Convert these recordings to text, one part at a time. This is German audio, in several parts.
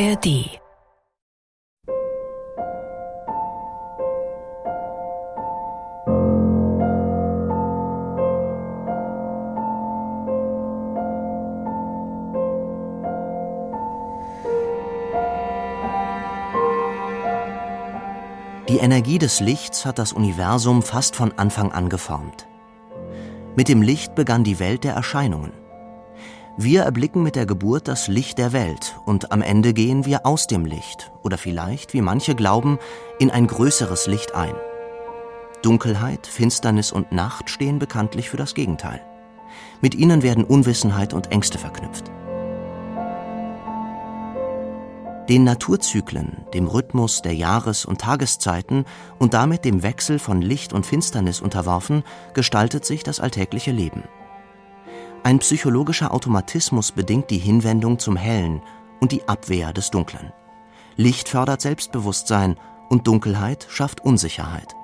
ARD Die Energie des Lichts hat das Universum fast von Anfang an geformt. Mit dem Licht begann die Welt der Erscheinungen. Wir erblicken mit der Geburt das Licht der Welt und am Ende gehen wir aus dem Licht oder vielleicht, wie manche glauben, in ein größeres Licht ein. Dunkelheit, Finsternis und Nacht stehen bekanntlich für das Gegenteil. Mit ihnen werden Unwissenheit und Ängste verknüpft. Den Naturzyklen, dem Rhythmus der Jahres- und Tageszeiten und damit dem Wechsel von Licht und Finsternis unterworfen, gestaltet sich das alltägliche Leben. Ein psychologischer Automatismus bedingt die Hinwendung zum Hellen und die Abwehr des Dunklen. Licht fördert Selbstbewusstsein und Dunkelheit schafft Unsicherheit.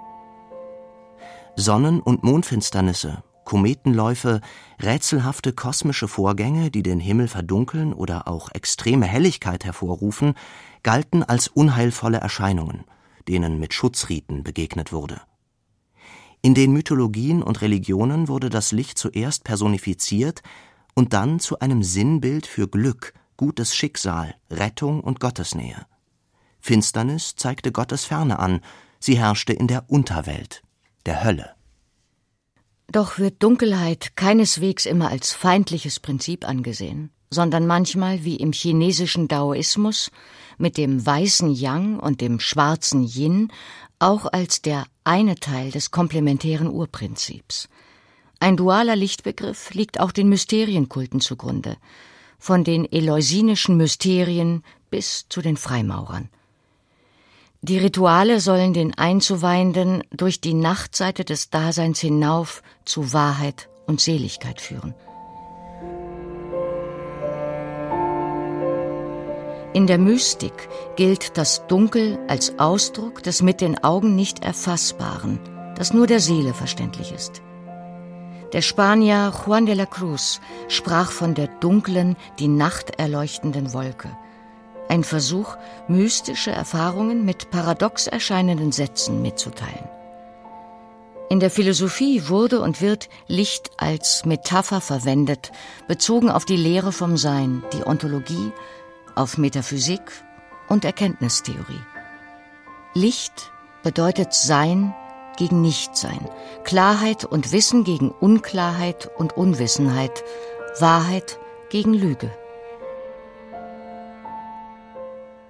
Sonnen- und Mondfinsternisse, Kometenläufe, rätselhafte kosmische Vorgänge, die den Himmel verdunkeln oder auch extreme Helligkeit hervorrufen, galten als unheilvolle Erscheinungen, denen mit Schutzriten begegnet wurde. In den Mythologien und Religionen wurde das Licht zuerst personifiziert und dann zu einem Sinnbild für Glück, gutes Schicksal, Rettung und Gottesnähe. Finsternis zeigte Gottes Ferne an, sie herrschte in der Unterwelt, der Hölle. Doch wird Dunkelheit keineswegs immer als feindliches Prinzip angesehen, sondern manchmal wie im chinesischen Daoismus mit dem weißen Yang und dem schwarzen Yin auch als der eine Teil des komplementären Urprinzips. Ein dualer Lichtbegriff liegt auch den Mysterienkulten zugrunde, von den eleusinischen Mysterien bis zu den Freimaurern. Die Rituale sollen den Einzuweihenden durch die Nachtseite des Daseins hinauf zu Wahrheit und Seligkeit führen. In der Mystik gilt das Dunkel als Ausdruck des mit den Augen nicht Erfassbaren, das nur der Seele verständlich ist. Der Spanier Juan de la Cruz sprach von der dunklen, die Nacht erleuchtenden Wolke – ein Versuch, mystische Erfahrungen mit paradox erscheinenden Sätzen mitzuteilen. In der Philosophie wurde und wird Licht als Metapher verwendet, bezogen auf die Lehre vom Sein, die Ontologie, auf Metaphysik und Erkenntnistheorie. Licht bedeutet Sein gegen Nichtsein, Klarheit und Wissen gegen Unklarheit und Unwissenheit, Wahrheit gegen Lüge.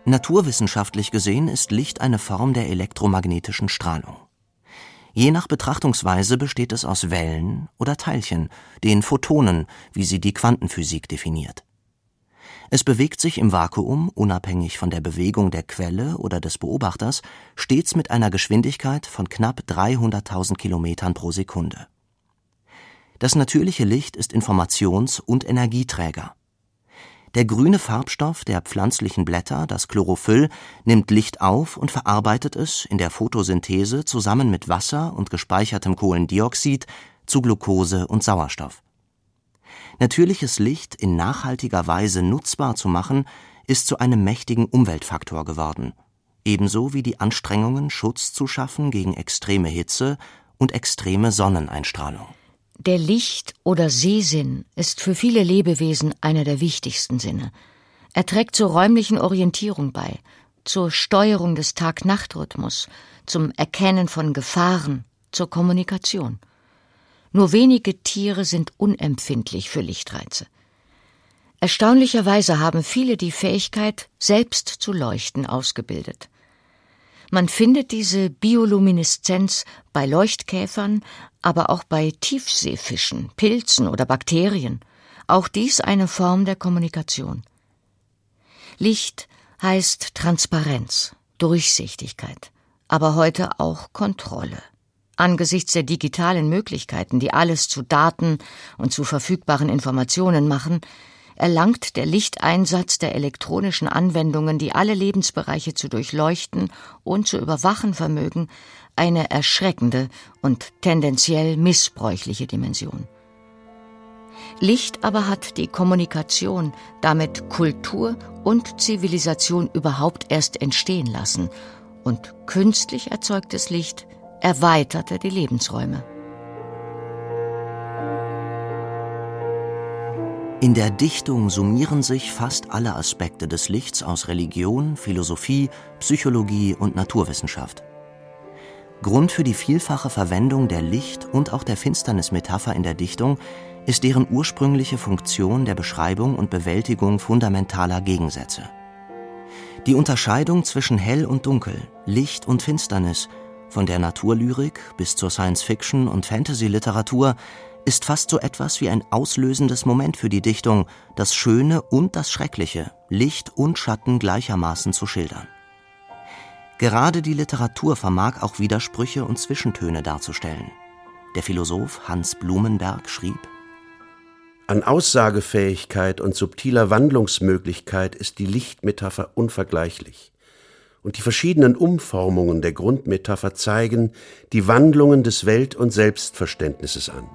Naturwissenschaftlich gesehen ist Licht eine Form der elektromagnetischen Strahlung. Je nach Betrachtungsweise besteht es aus Wellen oder Teilchen, den Photonen, wie sie die Quantenphysik definiert. Es bewegt sich im Vakuum, unabhängig von der Bewegung der Quelle oder des Beobachters, stets mit einer Geschwindigkeit von knapp 300.000 Kilometern pro Sekunde. Das natürliche Licht ist Informations- und Energieträger. Der grüne Farbstoff der pflanzlichen Blätter, das Chlorophyll, nimmt Licht auf und verarbeitet es in der Photosynthese zusammen mit Wasser und gespeichertem Kohlendioxid zu Glucose und Sauerstoff. Natürliches Licht in nachhaltiger Weise nutzbar zu machen, ist zu einem mächtigen Umweltfaktor geworden, ebenso wie die Anstrengungen, Schutz zu schaffen gegen extreme Hitze und extreme Sonneneinstrahlung. Der Licht- oder Sehsinn ist für viele Lebewesen einer der wichtigsten Sinne. Er trägt zur räumlichen Orientierung bei, zur Steuerung des Tag-Nacht-Rhythmus, zum Erkennen von Gefahren, zur Kommunikation. Nur wenige Tiere sind unempfindlich für Lichtreize. Erstaunlicherweise haben viele die Fähigkeit, selbst zu leuchten, ausgebildet. Man findet diese Biolumineszenz bei Leuchtkäfern, aber auch bei Tiefseefischen, Pilzen oder Bakterien. Auch dies eine Form der Kommunikation. Licht heißt Transparenz, Durchsichtigkeit, aber heute auch Kontrolle. Angesichts der digitalen Möglichkeiten, die alles zu Daten und zu verfügbaren Informationen machen, erlangt der Lichteinsatz der elektronischen Anwendungen, die alle Lebensbereiche zu durchleuchten und zu überwachen vermögen, eine erschreckende und tendenziell missbräuchliche Dimension. Licht aber hat die Kommunikation, damit Kultur und Zivilisation überhaupt erst entstehen lassen. Und künstlich erzeugtes Licht erweiterte die Lebensräume. In der Dichtung summieren sich fast alle Aspekte des Lichts aus Religion, Philosophie, Psychologie und Naturwissenschaft. Grund für die vielfache Verwendung der Licht- und auch der Finsternismetapher in der Dichtung ist deren ursprüngliche Funktion der Beschreibung und Bewältigung fundamentaler Gegensätze. Die Unterscheidung zwischen Hell und Dunkel, Licht und Finsternis, von der Naturlyrik bis zur Science-Fiction und Fantasy-Literatur ist fast so etwas wie ein auslösendes Moment für die Dichtung, das Schöne und das Schreckliche, Licht und Schatten gleichermaßen zu schildern. Gerade die Literatur vermag auch Widersprüche und Zwischentöne darzustellen. Der Philosoph Hans Blumenberg schrieb An Aussagefähigkeit und subtiler Wandlungsmöglichkeit ist die Lichtmetapher unvergleichlich und die verschiedenen Umformungen der Grundmetapher zeigen die Wandlungen des Welt- und Selbstverständnisses an.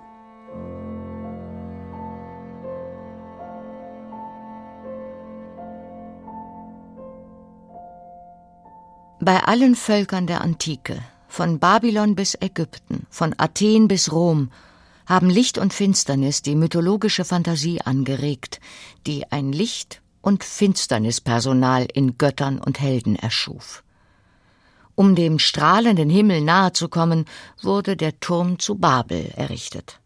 Bei allen Völkern der Antike, von Babylon bis Ägypten, von Athen bis Rom, haben Licht und Finsternis die mythologische Fantasie angeregt, die ein Licht und Finsternispersonal in Göttern und Helden erschuf. Um dem strahlenden Himmel nahe zu kommen, wurde der Turm zu Babel errichtet.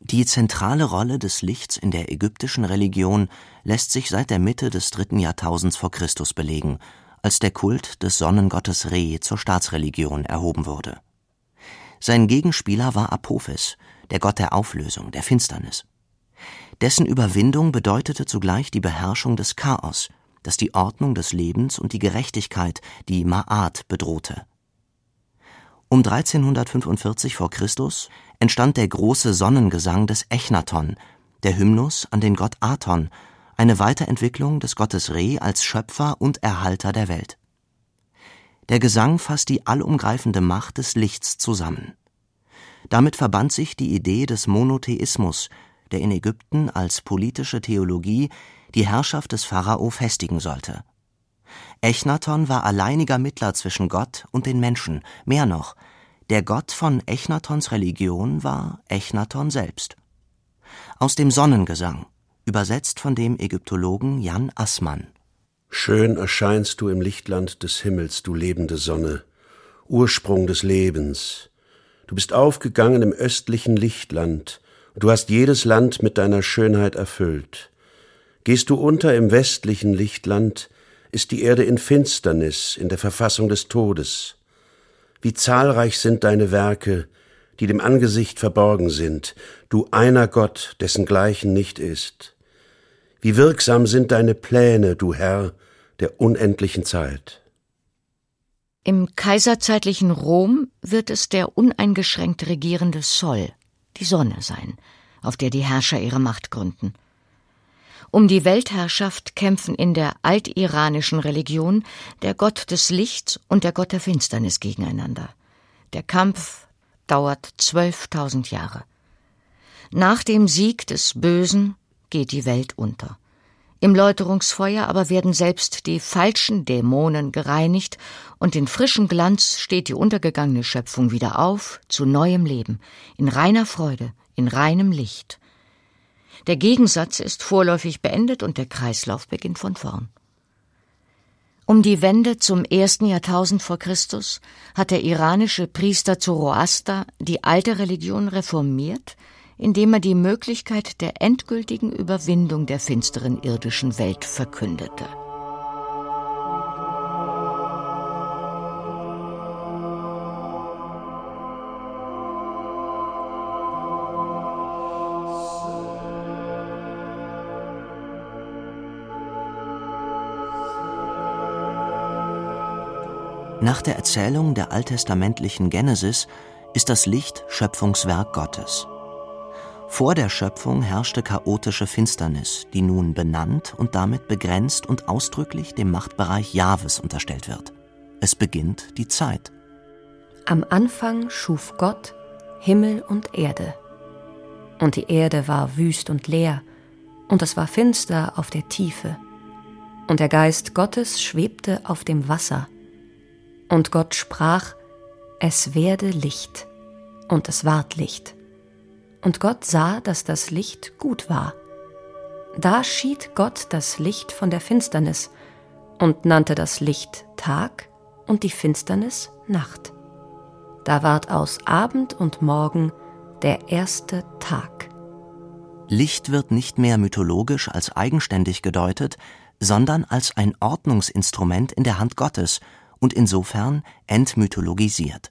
Die zentrale Rolle des Lichts in der ägyptischen Religion lässt sich seit der Mitte des dritten Jahrtausends vor Christus belegen als der Kult des Sonnengottes Re zur Staatsreligion erhoben wurde. Sein Gegenspieler war Apophis, der Gott der Auflösung, der Finsternis. Dessen Überwindung bedeutete zugleich die Beherrschung des Chaos, das die Ordnung des Lebens und die Gerechtigkeit, die Ma'at, bedrohte. Um 1345 vor Christus entstand der große Sonnengesang des Echnaton, der Hymnus an den Gott Aton eine Weiterentwicklung des Gottes Re als Schöpfer und Erhalter der Welt. Der Gesang fasst die allumgreifende Macht des Lichts zusammen. Damit verband sich die Idee des Monotheismus, der in Ägypten als politische Theologie die Herrschaft des Pharao festigen sollte. Echnaton war alleiniger Mittler zwischen Gott und den Menschen, mehr noch, der Gott von Echnatons Religion war Echnaton selbst. Aus dem Sonnengesang, übersetzt von dem Ägyptologen Jan Assmann. Schön erscheinst du im Lichtland des Himmels, du lebende Sonne, Ursprung des Lebens. Du bist aufgegangen im östlichen Lichtland, du hast jedes Land mit deiner Schönheit erfüllt. Gehst du unter im westlichen Lichtland, ist die Erde in Finsternis, in der Verfassung des Todes. Wie zahlreich sind deine Werke, die dem Angesicht verborgen sind, du einer Gott, dessen Gleichen nicht ist. Wie wirksam sind deine Pläne, du Herr der unendlichen Zeit. Im kaiserzeitlichen Rom wird es der uneingeschränkt regierende Sol, die Sonne sein, auf der die Herrscher ihre Macht gründen. Um die Weltherrschaft kämpfen in der altiranischen Religion der Gott des Lichts und der Gott der Finsternis gegeneinander. Der Kampf dauert zwölftausend Jahre. Nach dem Sieg des Bösen geht die Welt unter. Im Läuterungsfeuer aber werden selbst die falschen Dämonen gereinigt und in frischem Glanz steht die untergegangene Schöpfung wieder auf zu neuem Leben, in reiner Freude, in reinem Licht. Der Gegensatz ist vorläufig beendet und der Kreislauf beginnt von vorn. Um die Wende zum ersten Jahrtausend vor Christus hat der iranische Priester Zoroaster die alte Religion reformiert, indem er die Möglichkeit der endgültigen Überwindung der finsteren irdischen Welt verkündete. Nach der Erzählung der alttestamentlichen Genesis ist das Licht Schöpfungswerk Gottes. Vor der Schöpfung herrschte chaotische Finsternis, die nun benannt und damit begrenzt und ausdrücklich dem Machtbereich Jahwes unterstellt wird. Es beginnt die Zeit. Am Anfang schuf Gott Himmel und Erde. und die Erde war wüst und leer, und es war finster auf der Tiefe, und der Geist Gottes schwebte auf dem Wasser, und Gott sprach, es werde Licht, und es ward Licht. Und Gott sah, dass das Licht gut war. Da schied Gott das Licht von der Finsternis und nannte das Licht Tag und die Finsternis Nacht. Da ward aus Abend und Morgen der erste Tag. Licht wird nicht mehr mythologisch als eigenständig gedeutet, sondern als ein Ordnungsinstrument in der Hand Gottes und insofern entmythologisiert.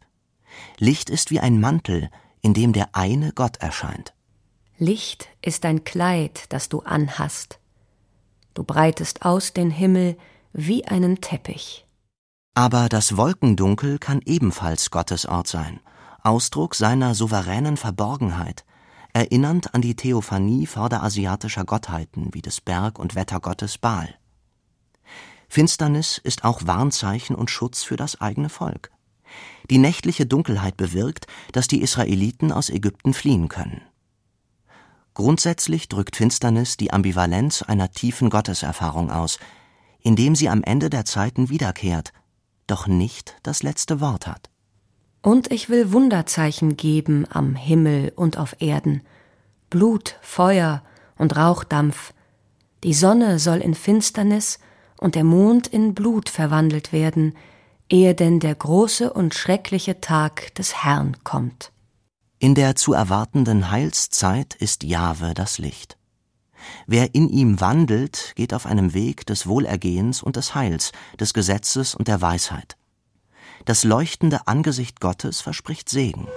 Licht ist wie ein Mantel, in dem der eine Gott erscheint. Licht ist ein Kleid, das du anhast. Du breitest aus den Himmel wie einen Teppich. Aber das Wolkendunkel kann ebenfalls Gottes Ort sein, Ausdruck seiner souveränen Verborgenheit, erinnernd an die Theophanie vorderasiatischer Gottheiten wie des Berg- und Wettergottes Baal. Finsternis ist auch Warnzeichen und Schutz für das eigene Volk. Die nächtliche Dunkelheit bewirkt, dass die Israeliten aus Ägypten fliehen können. Grundsätzlich drückt Finsternis die Ambivalenz einer tiefen Gotteserfahrung aus, indem sie am Ende der Zeiten wiederkehrt, doch nicht das letzte Wort hat. Und ich will Wunderzeichen geben am Himmel und auf Erden, Blut, Feuer und Rauchdampf. Die Sonne soll in Finsternis und der Mond in Blut verwandelt werden, ehe denn der große und schreckliche Tag des Herrn kommt. In der zu erwartenden Heilszeit ist Jahwe das Licht. Wer in ihm wandelt, geht auf einem Weg des Wohlergehens und des Heils, des Gesetzes und der Weisheit. Das leuchtende Angesicht Gottes verspricht Segen.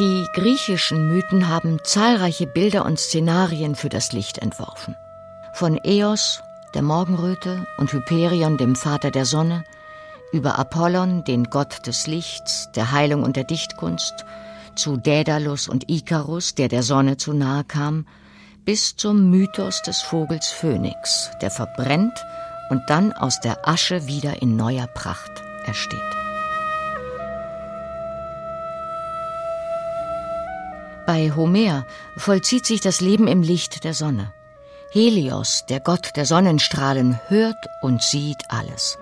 Die griechischen Mythen haben zahlreiche Bilder und Szenarien für das Licht entworfen. Von Eos, der Morgenröte, und Hyperion, dem Vater der Sonne, über Apollon, den Gott des Lichts, der Heilung und der Dichtkunst, zu Daedalus und Ikarus, der der Sonne zu nahe kam, bis zum Mythos des Vogels Phönix, der verbrennt und dann aus der Asche wieder in neuer Pracht ersteht. Bei Homer vollzieht sich das Leben im Licht der Sonne. Helios, der Gott der Sonnenstrahlen, hört und sieht alles.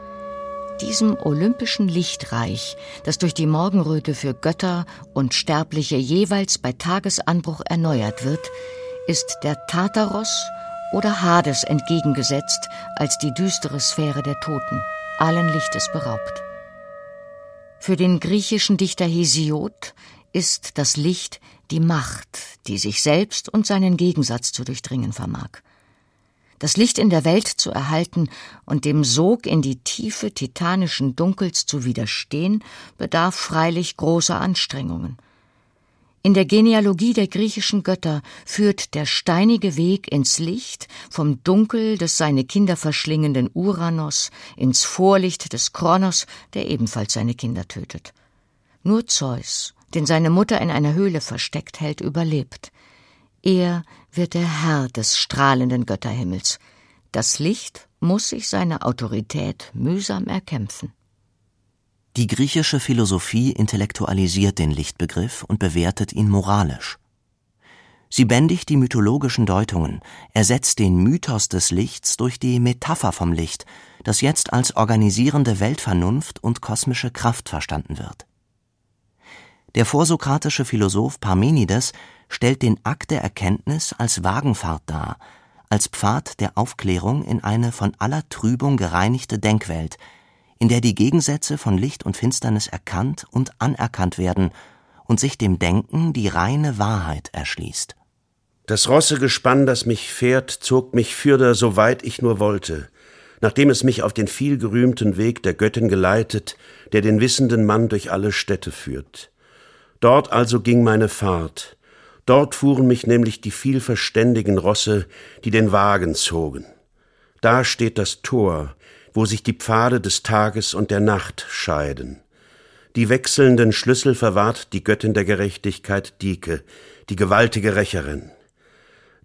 Diesem olympischen Lichtreich, das durch die Morgenröte für Götter und Sterbliche jeweils bei Tagesanbruch erneuert wird, ist der Tartaros oder Hades entgegengesetzt als die düstere Sphäre der Toten, allen Lichtes beraubt. Für den griechischen Dichter Hesiod ist das Licht die Macht, die sich selbst und seinen Gegensatz zu durchdringen vermag das Licht in der Welt zu erhalten und dem Sog in die Tiefe titanischen Dunkels zu widerstehen, bedarf freilich großer Anstrengungen. In der Genealogie der griechischen Götter führt der steinige Weg ins Licht vom Dunkel des seine Kinder verschlingenden Uranos ins Vorlicht des Kronos, der ebenfalls seine Kinder tötet. Nur Zeus, den seine Mutter in einer Höhle versteckt hält, überlebt. Er wird der Herr des strahlenden Götterhimmels. Das Licht muss sich seine Autorität mühsam erkämpfen. Die griechische Philosophie intellektualisiert den Lichtbegriff und bewertet ihn moralisch. Sie bändigt die mythologischen Deutungen, ersetzt den Mythos des Lichts durch die Metapher vom Licht, das jetzt als organisierende Weltvernunft und kosmische Kraft verstanden wird. Der vorsokratische Philosoph Parmenides stellt den Akt der Erkenntnis als Wagenfahrt dar, als Pfad der Aufklärung in eine von aller Trübung gereinigte Denkwelt, in der die Gegensätze von Licht und Finsternis erkannt und anerkannt werden und sich dem Denken die reine Wahrheit erschließt. Das Rossegespann, das mich fährt, zog mich fürder, so weit ich nur wollte, nachdem es mich auf den vielgerühmten Weg der Göttin geleitet, der den wissenden Mann durch alle Städte führt. Dort also ging meine Fahrt, Dort fuhren mich nämlich die vielverständigen Rosse, die den Wagen zogen. Da steht das Tor, wo sich die Pfade des Tages und der Nacht scheiden. Die wechselnden Schlüssel verwahrt die Göttin der Gerechtigkeit Dike, die gewaltige Rächerin.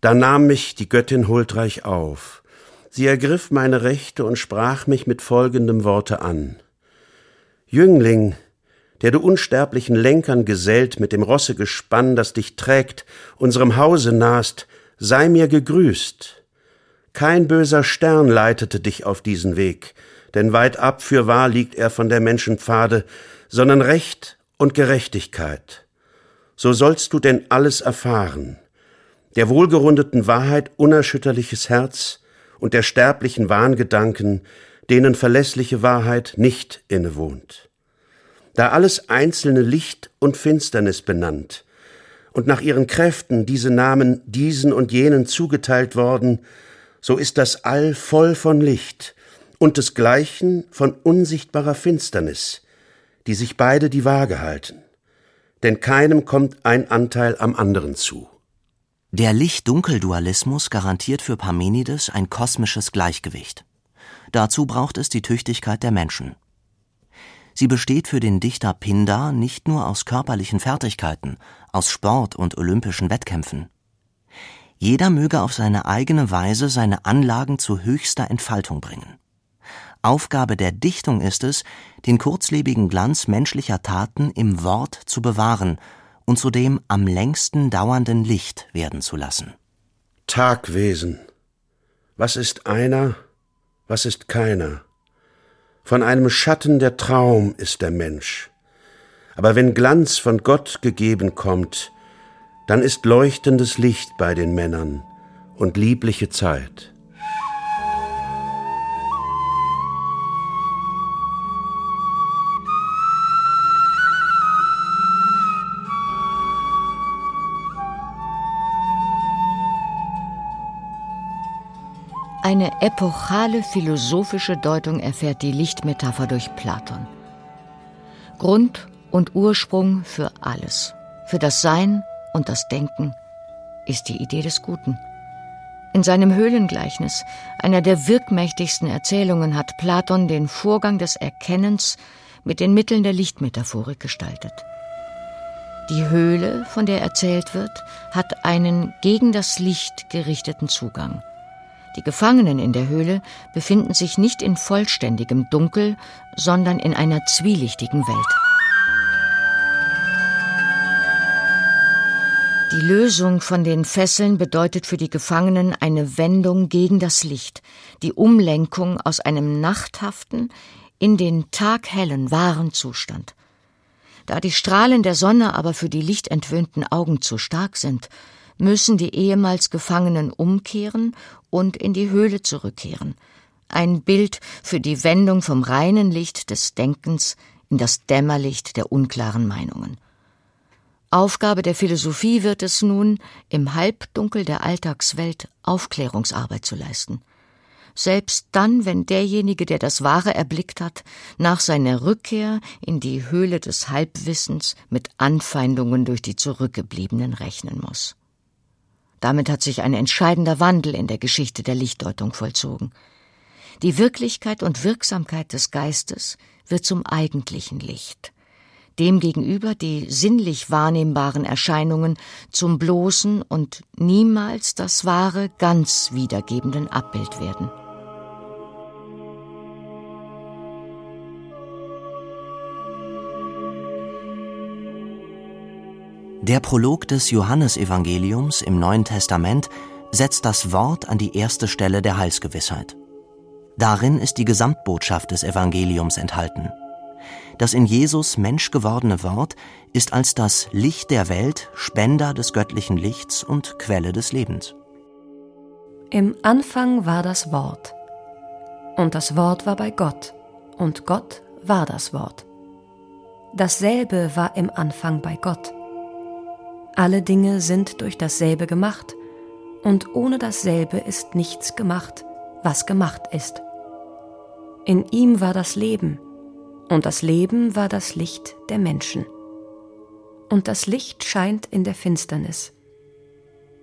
Da nahm mich die Göttin huldreich auf. Sie ergriff meine Rechte und sprach mich mit folgendem Worte an. Jüngling, der du unsterblichen Lenkern gesellt mit dem Rossegespann, das dich trägt, unserem Hause nahst, sei mir gegrüßt. Kein böser Stern leitete dich auf diesen Weg, denn weit ab fürwahr liegt er von der Menschen Pfade, sondern Recht und Gerechtigkeit. So sollst du denn alles erfahren, der wohlgerundeten Wahrheit unerschütterliches Herz und der sterblichen Wahngedanken, denen verlässliche Wahrheit nicht innewohnt. Da alles einzelne Licht und Finsternis benannt und nach ihren Kräften diese Namen diesen und jenen zugeteilt worden, so ist das All voll von Licht und desgleichen von unsichtbarer Finsternis, die sich beide die Waage halten. Denn keinem kommt ein Anteil am anderen zu. Der Licht-Dunkel-Dualismus garantiert für Parmenides ein kosmisches Gleichgewicht. Dazu braucht es die Tüchtigkeit der Menschen. Sie besteht für den Dichter Pindar nicht nur aus körperlichen Fertigkeiten, aus Sport und olympischen Wettkämpfen. Jeder möge auf seine eigene Weise seine Anlagen zu höchster Entfaltung bringen. Aufgabe der Dichtung ist es, den kurzlebigen Glanz menschlicher Taten im Wort zu bewahren und zu dem am längsten dauernden Licht werden zu lassen. Tagwesen. Was ist einer, was ist keiner? Von einem Schatten der Traum ist der Mensch. Aber wenn Glanz von Gott gegeben kommt, dann ist leuchtendes Licht bei den Männern und liebliche Zeit. Eine epochale philosophische Deutung erfährt die Lichtmetapher durch Platon. Grund und Ursprung für alles, für das Sein und das Denken, ist die Idee des Guten. In seinem Höhlengleichnis, einer der wirkmächtigsten Erzählungen, hat Platon den Vorgang des Erkennens mit den Mitteln der Lichtmetaphorik gestaltet. Die Höhle, von der erzählt wird, hat einen gegen das Licht gerichteten Zugang. Die Gefangenen in der Höhle befinden sich nicht in vollständigem Dunkel, sondern in einer zwielichtigen Welt. Die Lösung von den Fesseln bedeutet für die Gefangenen eine Wendung gegen das Licht, die Umlenkung aus einem nachthaften in den taghellen, wahren Zustand. Da die Strahlen der Sonne aber für die lichtentwöhnten Augen zu stark sind, müssen die ehemals Gefangenen umkehren und in die Höhle zurückkehren. Ein Bild für die Wendung vom reinen Licht des Denkens in das Dämmerlicht der unklaren Meinungen. Aufgabe der Philosophie wird es nun, im Halbdunkel der Alltagswelt Aufklärungsarbeit zu leisten. Selbst dann, wenn derjenige, der das Wahre erblickt hat, nach seiner Rückkehr in die Höhle des Halbwissens mit Anfeindungen durch die Zurückgebliebenen rechnen muss. Damit hat sich ein entscheidender Wandel in der Geschichte der Lichtdeutung vollzogen. Die Wirklichkeit und Wirksamkeit des Geistes wird zum eigentlichen Licht. Demgegenüber die sinnlich wahrnehmbaren Erscheinungen zum bloßen und niemals das wahre, ganz wiedergebenden Abbild werden. Der Prolog des Johannesevangeliums im Neuen Testament setzt das Wort an die erste Stelle der Heilsgewissheit. Darin ist die Gesamtbotschaft des Evangeliums enthalten. Das in Jesus Mensch gewordene Wort ist als das Licht der Welt Spender des göttlichen Lichts und Quelle des Lebens. Im Anfang war das Wort. Und das Wort war bei Gott. Und Gott war das Wort. Dasselbe war im Anfang bei Gott. Alle Dinge sind durch dasselbe gemacht, und ohne dasselbe ist nichts gemacht, was gemacht ist. In ihm war das Leben, und das Leben war das Licht der Menschen. Und das Licht scheint in der Finsternis,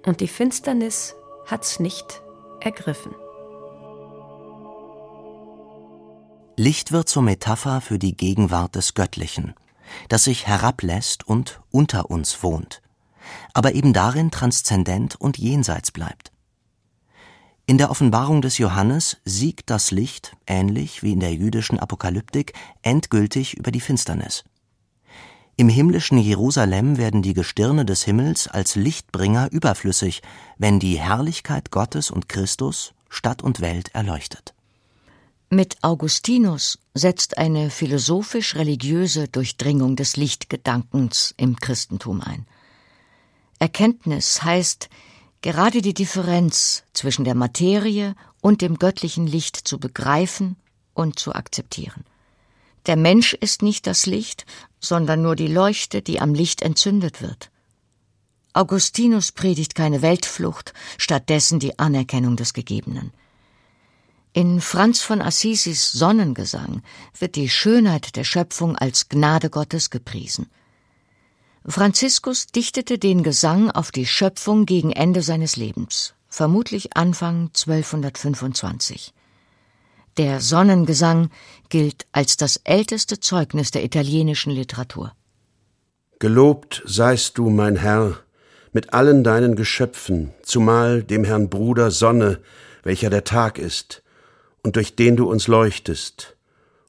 und die Finsternis hat's nicht ergriffen. Licht wird zur Metapher für die Gegenwart des Göttlichen, das sich herablässt und unter uns wohnt aber eben darin transzendent und jenseits bleibt. In der Offenbarung des Johannes siegt das Licht, ähnlich wie in der jüdischen Apokalyptik, endgültig über die Finsternis. Im himmlischen Jerusalem werden die Gestirne des Himmels als Lichtbringer überflüssig, wenn die Herrlichkeit Gottes und Christus Stadt und Welt erleuchtet. Mit Augustinus setzt eine philosophisch-religiöse Durchdringung des Lichtgedankens im Christentum ein. Erkenntnis heißt, gerade die Differenz zwischen der Materie und dem göttlichen Licht zu begreifen und zu akzeptieren. Der Mensch ist nicht das Licht, sondern nur die Leuchte, die am Licht entzündet wird. Augustinus predigt keine Weltflucht, stattdessen die Anerkennung des Gegebenen. In Franz von Assisis Sonnengesang wird die Schönheit der Schöpfung als Gnade Gottes gepriesen. Franziskus dichtete den Gesang auf die Schöpfung gegen Ende seines Lebens, vermutlich Anfang 1225. Der Sonnengesang gilt als das älteste Zeugnis der italienischen Literatur. Gelobt seist du, mein Herr, mit allen deinen Geschöpfen, zumal dem Herrn Bruder Sonne, welcher der Tag ist, und durch den du uns leuchtest.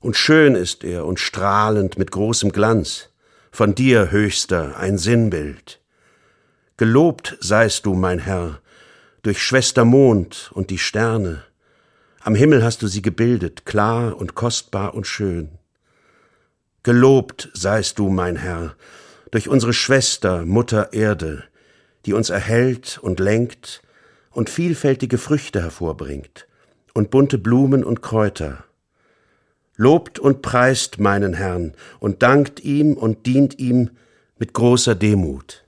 Und schön ist er und strahlend mit großem Glanz, von dir, Höchster, ein Sinnbild. Gelobt seist du, mein Herr, durch Schwester Mond und die Sterne. Am Himmel hast du sie gebildet, klar und kostbar und schön. Gelobt seist du, mein Herr, durch unsere Schwester, Mutter Erde, die uns erhält und lenkt und vielfältige Früchte hervorbringt und bunte Blumen und Kräuter. Lobt und preist meinen Herrn und dankt ihm und dient ihm mit großer Demut.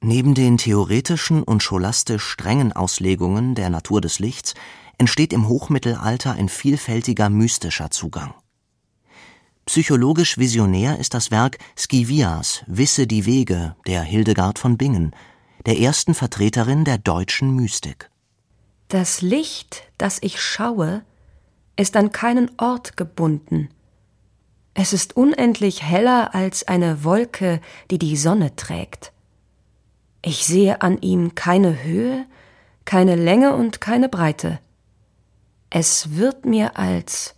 Neben den theoretischen und scholastisch strengen Auslegungen der Natur des Lichts entsteht im Hochmittelalter ein vielfältiger mystischer Zugang. Psychologisch visionär ist das Werk Scivias Wisse die Wege der Hildegard von Bingen, der ersten Vertreterin der deutschen Mystik. Das Licht, das ich schaue, ist an keinen Ort gebunden. Es ist unendlich heller als eine Wolke, die die Sonne trägt. Ich sehe an ihm keine Höhe, keine Länge und keine Breite. Es wird mir als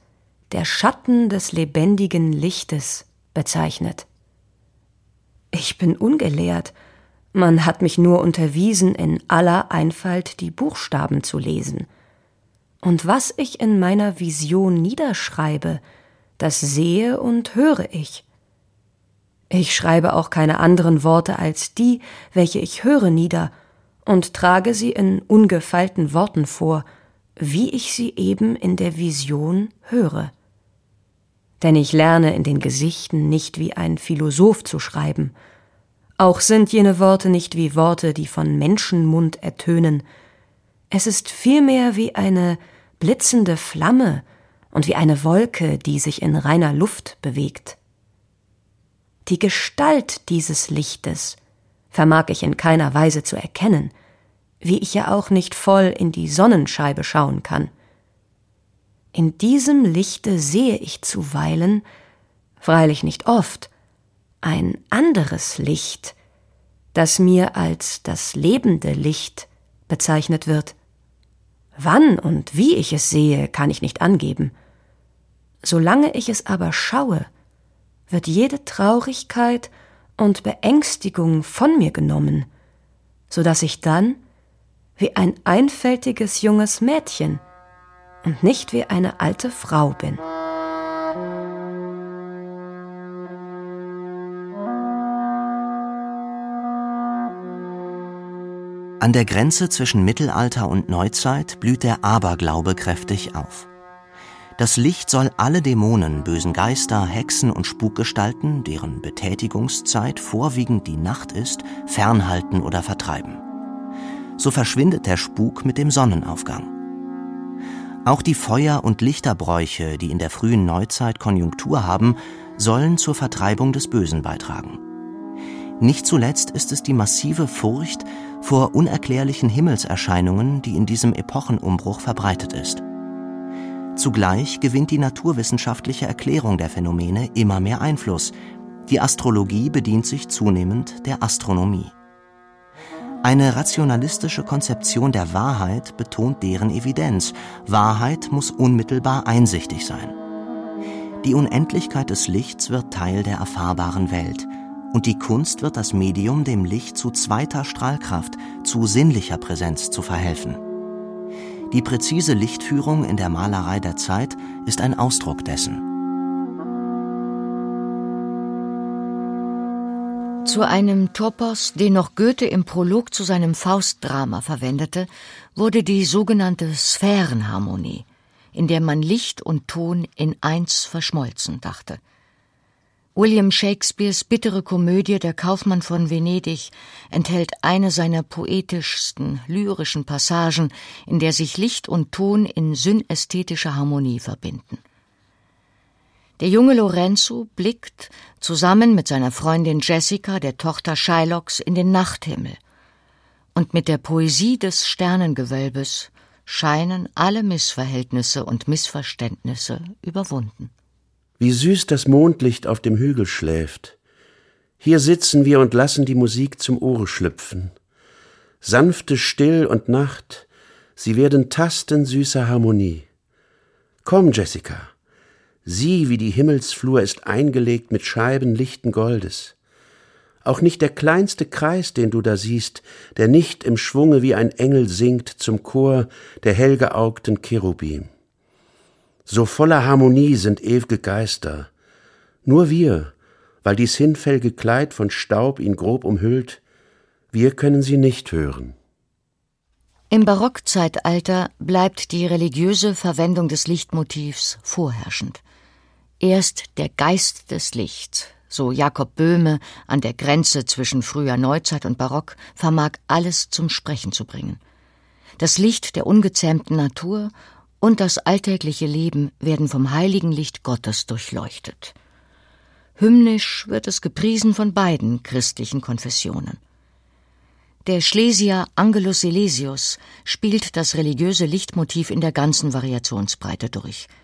der Schatten des lebendigen Lichtes bezeichnet. Ich bin ungelehrt, man hat mich nur unterwiesen, in aller Einfalt die Buchstaben zu lesen. Und was ich in meiner Vision niederschreibe, das sehe und höre ich. Ich schreibe auch keine anderen Worte als die, welche ich höre nieder, und trage sie in ungefeilten Worten vor, wie ich sie eben in der Vision höre. Denn ich lerne in den Gesichten nicht wie ein Philosoph zu schreiben, auch sind jene Worte nicht wie Worte, die von Menschenmund ertönen. Es ist vielmehr wie eine blitzende Flamme und wie eine Wolke, die sich in reiner Luft bewegt. Die Gestalt dieses Lichtes vermag ich in keiner Weise zu erkennen, wie ich ja auch nicht voll in die Sonnenscheibe schauen kann. In diesem Lichte sehe ich zuweilen, freilich nicht oft, ein anderes Licht, das mir als das lebende Licht bezeichnet wird. Wann und wie ich es sehe, kann ich nicht angeben. Solange ich es aber schaue, wird jede Traurigkeit und Beängstigung von mir genommen, so dass ich dann wie ein einfältiges junges Mädchen und nicht wie eine alte Frau bin. An der Grenze zwischen Mittelalter und Neuzeit blüht der Aberglaube kräftig auf. Das Licht soll alle Dämonen, bösen Geister, Hexen und Spukgestalten, deren Betätigungszeit vorwiegend die Nacht ist, fernhalten oder vertreiben. So verschwindet der Spuk mit dem Sonnenaufgang. Auch die Feuer- und Lichterbräuche, die in der frühen Neuzeit Konjunktur haben, sollen zur Vertreibung des Bösen beitragen. Nicht zuletzt ist es die massive Furcht vor unerklärlichen Himmelserscheinungen, die in diesem Epochenumbruch verbreitet ist. Zugleich gewinnt die naturwissenschaftliche Erklärung der Phänomene immer mehr Einfluss. Die Astrologie bedient sich zunehmend der Astronomie. Eine rationalistische Konzeption der Wahrheit betont deren Evidenz. Wahrheit muss unmittelbar einsichtig sein. Die Unendlichkeit des Lichts wird Teil der erfahrbaren Welt, und die Kunst wird das Medium, dem Licht zu zweiter Strahlkraft, zu sinnlicher Präsenz zu verhelfen. Die präzise Lichtführung in der Malerei der Zeit ist ein Ausdruck dessen. Zu einem Topos, den noch Goethe im Prolog zu seinem Faustdrama verwendete, wurde die sogenannte Sphärenharmonie, in der man Licht und Ton in eins verschmolzen dachte. William Shakespeares bittere Komödie Der Kaufmann von Venedig enthält eine seiner poetischsten, lyrischen Passagen, in der sich Licht und Ton in synästhetischer Harmonie verbinden. Der junge Lorenzo blickt zusammen mit seiner Freundin Jessica, der Tochter Shylocks, in den Nachthimmel. Und mit der Poesie des Sternengewölbes scheinen alle Missverhältnisse und Missverständnisse überwunden. Wie süß das Mondlicht auf dem Hügel schläft. Hier sitzen wir und lassen die Musik zum Ohre schlüpfen. Sanfte Still und Nacht, sie werden Tasten süßer Harmonie. Komm, Jessica, Sieh, wie die Himmelsflur ist eingelegt mit Scheiben lichten Goldes. Auch nicht der kleinste Kreis, den du da siehst, der nicht im Schwunge wie ein Engel singt zum Chor der hellgeaugten Cherubim. So voller Harmonie sind ew'ge Geister. Nur wir, weil dies hinfällige Kleid von Staub ihn grob umhüllt, wir können sie nicht hören. Im Barockzeitalter bleibt die religiöse Verwendung des Lichtmotivs vorherrschend. Erst der Geist des Lichts, so Jakob Böhme an der Grenze zwischen früher Neuzeit und Barock, vermag alles zum Sprechen zu bringen. Das Licht der ungezähmten Natur und das alltägliche Leben werden vom heiligen Licht Gottes durchleuchtet. Hymnisch wird es gepriesen von beiden christlichen Konfessionen. Der Schlesier Angelus Silesius spielt das religiöse Lichtmotiv in der ganzen Variationsbreite durch –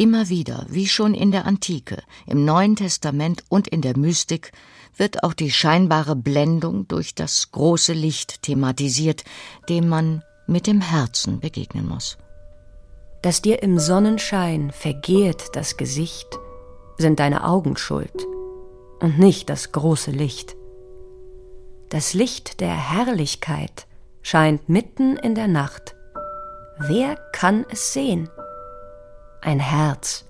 Immer wieder, wie schon in der Antike, im Neuen Testament und in der Mystik, wird auch die scheinbare Blendung durch das große Licht thematisiert, dem man mit dem Herzen begegnen muss. Dass dir im Sonnenschein vergeht das Gesicht, sind deine Augen schuld und nicht das große Licht. Das Licht der Herrlichkeit scheint mitten in der Nacht. Wer kann es sehen? ein Herz,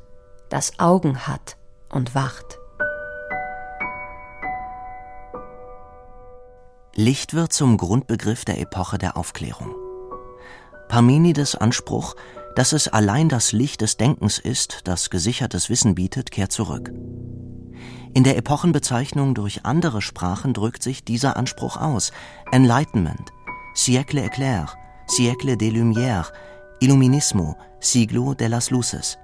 das Augen hat und wacht. Licht wird zum Grundbegriff der Epoche der Aufklärung. Parmenides Anspruch, dass es allein das Licht des Denkens ist, das gesichertes Wissen bietet, kehrt zurück. In der Epochenbezeichnung durch andere Sprachen drückt sich dieser Anspruch aus. Enlightenment, Siècle éclair, Siècle des Lumières, Illuminismo, Siglo de las Luces.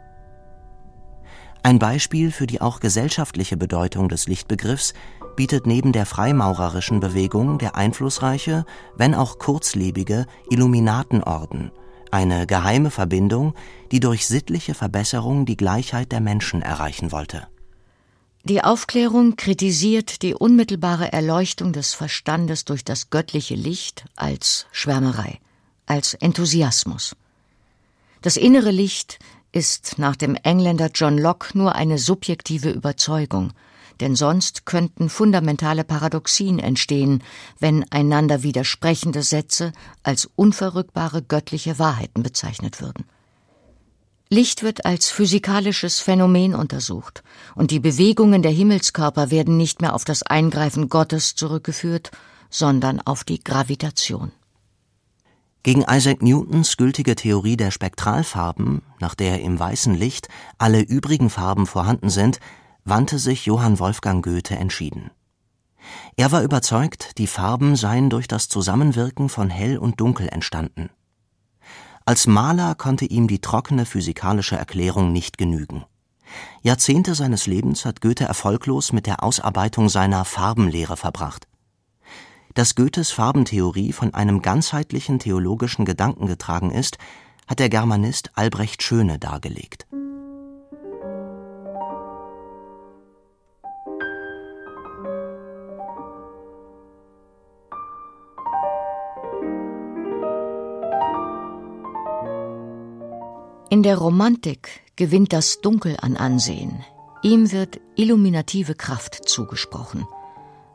Ein Beispiel für die auch gesellschaftliche Bedeutung des Lichtbegriffs bietet neben der freimaurerischen Bewegung der einflussreiche, wenn auch kurzlebige Illuminatenorden, eine geheime Verbindung, die durch sittliche Verbesserung die Gleichheit der Menschen erreichen wollte. Die Aufklärung kritisiert die unmittelbare Erleuchtung des Verstandes durch das göttliche Licht als Schwärmerei, als Enthusiasmus. Das innere Licht ist nach dem Engländer John Locke nur eine subjektive Überzeugung, denn sonst könnten fundamentale Paradoxien entstehen, wenn einander widersprechende Sätze als unverrückbare göttliche Wahrheiten bezeichnet würden. Licht wird als physikalisches Phänomen untersucht, und die Bewegungen der Himmelskörper werden nicht mehr auf das Eingreifen Gottes zurückgeführt, sondern auf die Gravitation. Gegen Isaac Newtons gültige Theorie der Spektralfarben, nach der im weißen Licht alle übrigen Farben vorhanden sind, wandte sich Johann Wolfgang Goethe entschieden. Er war überzeugt, die Farben seien durch das Zusammenwirken von Hell und Dunkel entstanden. Als Maler konnte ihm die trockene physikalische Erklärung nicht genügen. Jahrzehnte seines Lebens hat Goethe erfolglos mit der Ausarbeitung seiner Farbenlehre verbracht dass Goethes Farbentheorie von einem ganzheitlichen theologischen Gedanken getragen ist, hat der Germanist Albrecht Schöne dargelegt. In der Romantik gewinnt das Dunkel an Ansehen. Ihm wird illuminative Kraft zugesprochen.